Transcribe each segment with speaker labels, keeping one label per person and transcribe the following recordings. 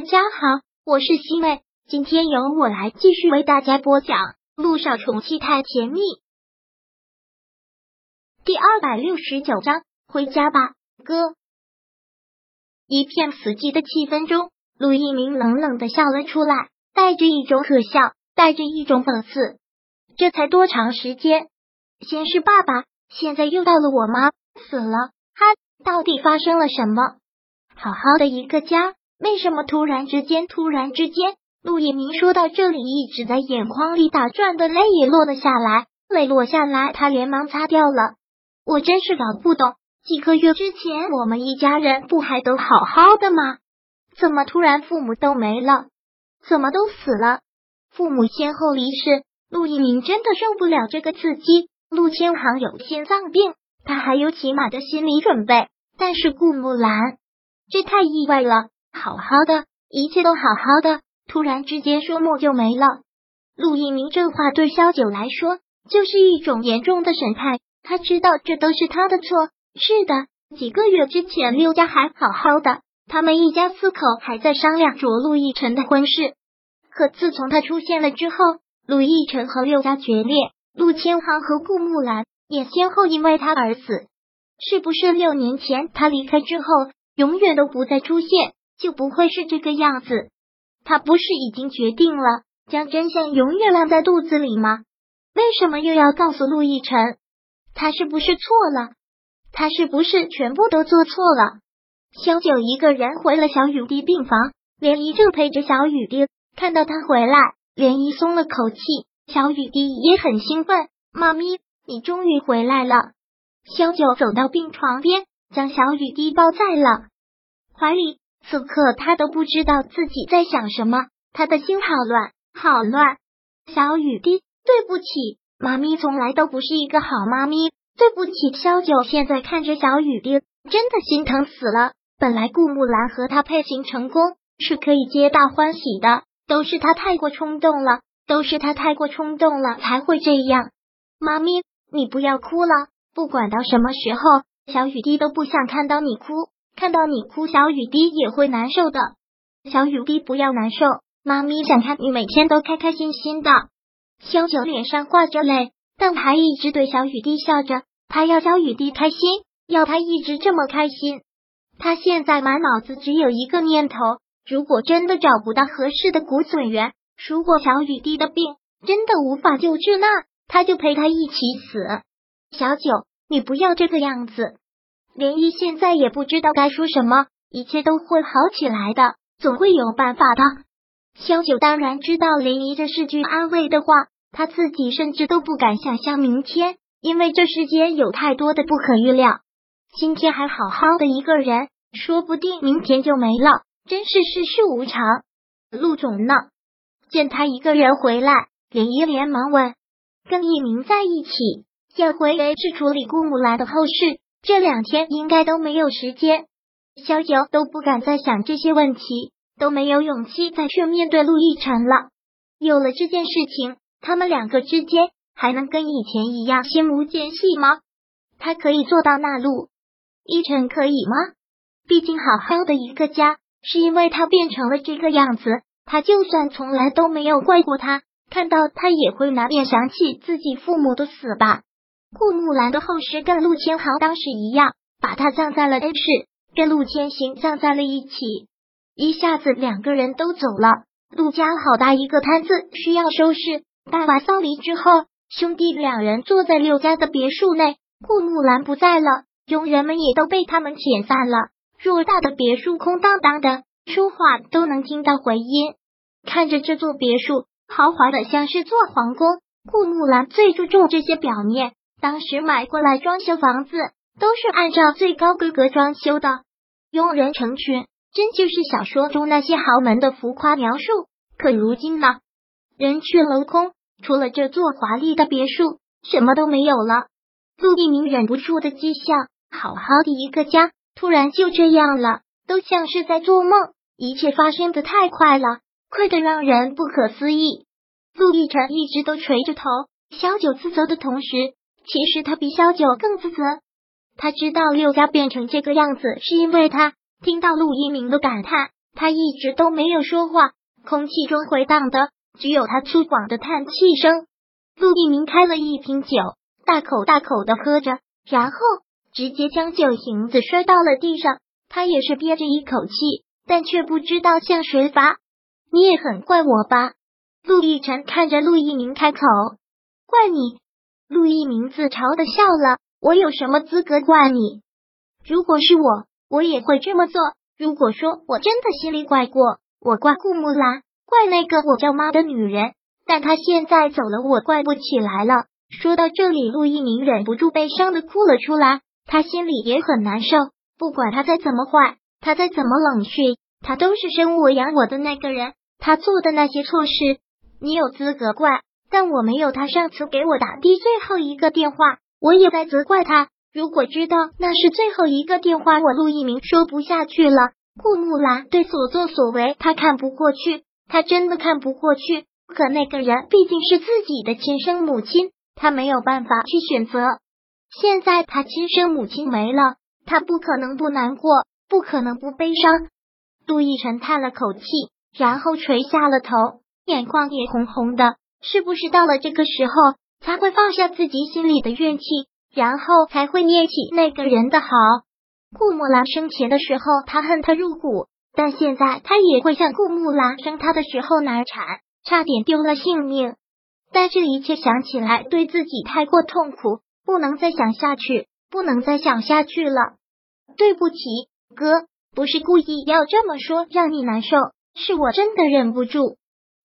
Speaker 1: 大家好，我是西妹，今天由我来继续为大家播讲《路上宠妻太甜蜜》第二百六十九章，回家吧，哥。一片死寂的气氛中，陆一鸣冷冷的笑了出来，带着一种可笑，带着一种讽刺。这才多长时间？先是爸爸，现在又到了我妈死了，他到底发生了什么？好好的一个家。为什么突然之间，突然之间，陆一鸣说到这里，一直在眼眶里打转的泪也落了下来。泪落下来，他连忙擦掉了。我真是搞不懂，几个月之前我们一家人不还都好好的吗？怎么突然父母都没了？怎么都死了？父母先后离世，陆一鸣真的受不了这个刺激。陆千行有心脏病，他还有起码的心理准备。但是顾木兰，这太意外了。好好的，一切都好好的，突然之间说没就没了。陆一鸣这话对萧九来说就是一种严重的审判，他知道这都是他的错。是的，几个月之前六家还好好的，他们一家四口还在商量着陆亦辰的婚事。可自从他出现了之后，陆亦辰和六家决裂，陆千行和顾木兰也先后因为他而死。是不是六年前他离开之后，永远都不再出现？就不会是这个样子。他不是已经决定了将真相永远烂在肚子里吗？为什么又要告诉陆亦辰？他是不是错了？他是不是全部都做错了？萧九一个人回了小雨滴病房，涟漪正陪着小雨滴。看到他回来，涟漪松了口气，小雨滴也很兴奋。妈咪，你终于回来了！萧九走到病床边，将小雨滴抱在了怀里。此刻他都不知道自己在想什么，他的心好乱，好乱。小雨滴，对不起，妈咪从来都不是一个好妈咪，对不起。萧九现在看着小雨滴，真的心疼死了。本来顾木兰和他配型成功是可以皆大欢喜的，都是他太过冲动了，都是他太过冲动了才会这样。妈咪，你不要哭了，不管到什么时候，小雨滴都不想看到你哭。看到你哭，小雨滴也会难受的。小雨滴不要难受，妈咪想看你每天都开开心心的。小九脸上挂着泪，但还一直对小雨滴笑着。他要小雨滴开心，要他一直这么开心。他现在满脑子只有一个念头：如果真的找不到合适的骨髓源，如果小雨滴的病真的无法救治，那他就陪他一起死。小九，你不要这个样子。涟漪现在也不知道该说什么，一切都会好起来的，总会有办法的。萧九当然知道涟漪这是句安慰的话，他自己甚至都不敢想象明天，因为这世间有太多的不可预料。今天还好好的一个人，说不定明天就没了，真是世事无常。陆总呢？见他一个人回来，涟漪连忙问：“跟一鸣在一起，要回去处理顾木兰的后事。”这两天应该都没有时间，萧九都不敢再想这些问题，都没有勇气再去面对陆亦辰了。有了这件事情，他们两个之间还能跟以前一样心无间隙吗？他可以做到那路，亦辰可以吗？毕竟好好的一个家，是因为他变成了这个样子。他就算从来都没有怪过他，看到他也会难免想起自己父母的死吧。顾木兰的后事跟陆千行当时一样，把他葬在了 A 市，跟陆千行葬在了一起。一下子两个人都走了，陆家好大一个摊子需要收拾。大完丧礼之后，兄弟两人坐在六家的别墅内。顾木兰不在了，佣人们也都被他们遣散了。偌大的别墅空荡荡的，说话都能听到回音。看着这座别墅，豪华的像是座皇宫。顾木兰最注重这些表面。当时买过来装修房子，都是按照最高规格装修的，佣人成群，真就是小说中那些豪门的浮夸描述。可如今呢，人去楼空，除了这座华丽的别墅，什么都没有了。陆一鸣忍不住的讥笑：好好的一个家，突然就这样了，都像是在做梦。一切发生的太快了，快的让人不可思议。陆亦辰一直都垂着头，小九自责的同时。其实他比萧九更自责，他知道六家变成这个样子是因为他听到陆一鸣的感叹，他一直都没有说话，空气中回荡的只有他粗犷的叹气声。陆一鸣开了一瓶酒，大口大口的喝着，然后直接将酒瓶子摔到了地上。他也是憋着一口气，但却不知道向谁发。你也很怪我吧？陆亦辰看着陆一鸣开口，怪你。陆一鸣自嘲的笑了，我有什么资格怪你？如果是我，我也会这么做。如果说我真的心里怪过，我怪顾木兰，怪那个我叫妈的女人。但她现在走了，我怪不起来了。说到这里，陆一鸣忍不住悲伤的哭了出来，他心里也很难受。不管他再怎么坏，他再怎么冷血，他都是生我养我的那个人。他做的那些错事，你有资格怪，但我没有。他上次给我打的最后一个电话，我也在责怪他。如果知道那是最后一个电话，我陆一鸣说不下去了。顾木兰对所作所为，他看不过去，他真的看不过去。可那个人毕竟是自己的亲生母亲，他没有办法去选择。现在他亲生母亲没了。他不可能不难过，不可能不悲伤。陆亦辰叹了口气，然后垂下了头，眼眶也红红的。是不是到了这个时候，才会放下自己心里的怨气，然后才会念起那个人的好？顾木兰生前的时候，他恨他入骨，但现在他也会像顾木兰生他的时候难产，差点丢了性命。但这一切想起来，对自己太过痛苦，不能再想下去，不能再想下去了。对不起，哥，不是故意要这么说让你难受，是我真的忍不住。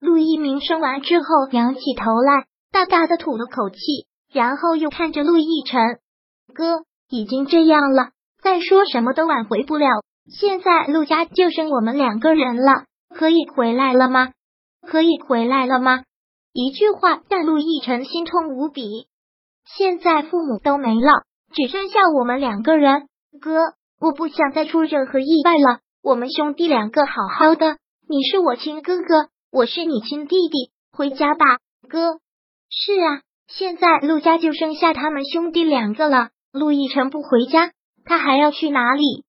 Speaker 1: 陆一鸣生完之后，仰起头来，大大的吐了口气，然后又看着陆亦辰，哥，已经这样了，再说什么都挽回不了。现在陆家就剩我们两个人了，可以回来了吗？可以回来了吗？一句话让陆亦辰心痛无比。现在父母都没了，只剩下我们两个人。哥，我不想再出任何意外了。我们兄弟两个好好的，你是我亲哥哥，我是你亲弟弟。回家吧，哥。是啊，现在陆家就剩下他们兄弟两个了。陆亦辰不回家，他还要去哪里？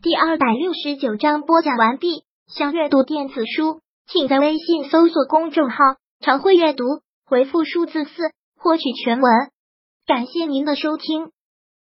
Speaker 1: 第二百六十九章播讲完毕。想阅读电子书，请在微信搜索公众号“常会阅读”，回复数字四获取全文。感谢您的收听。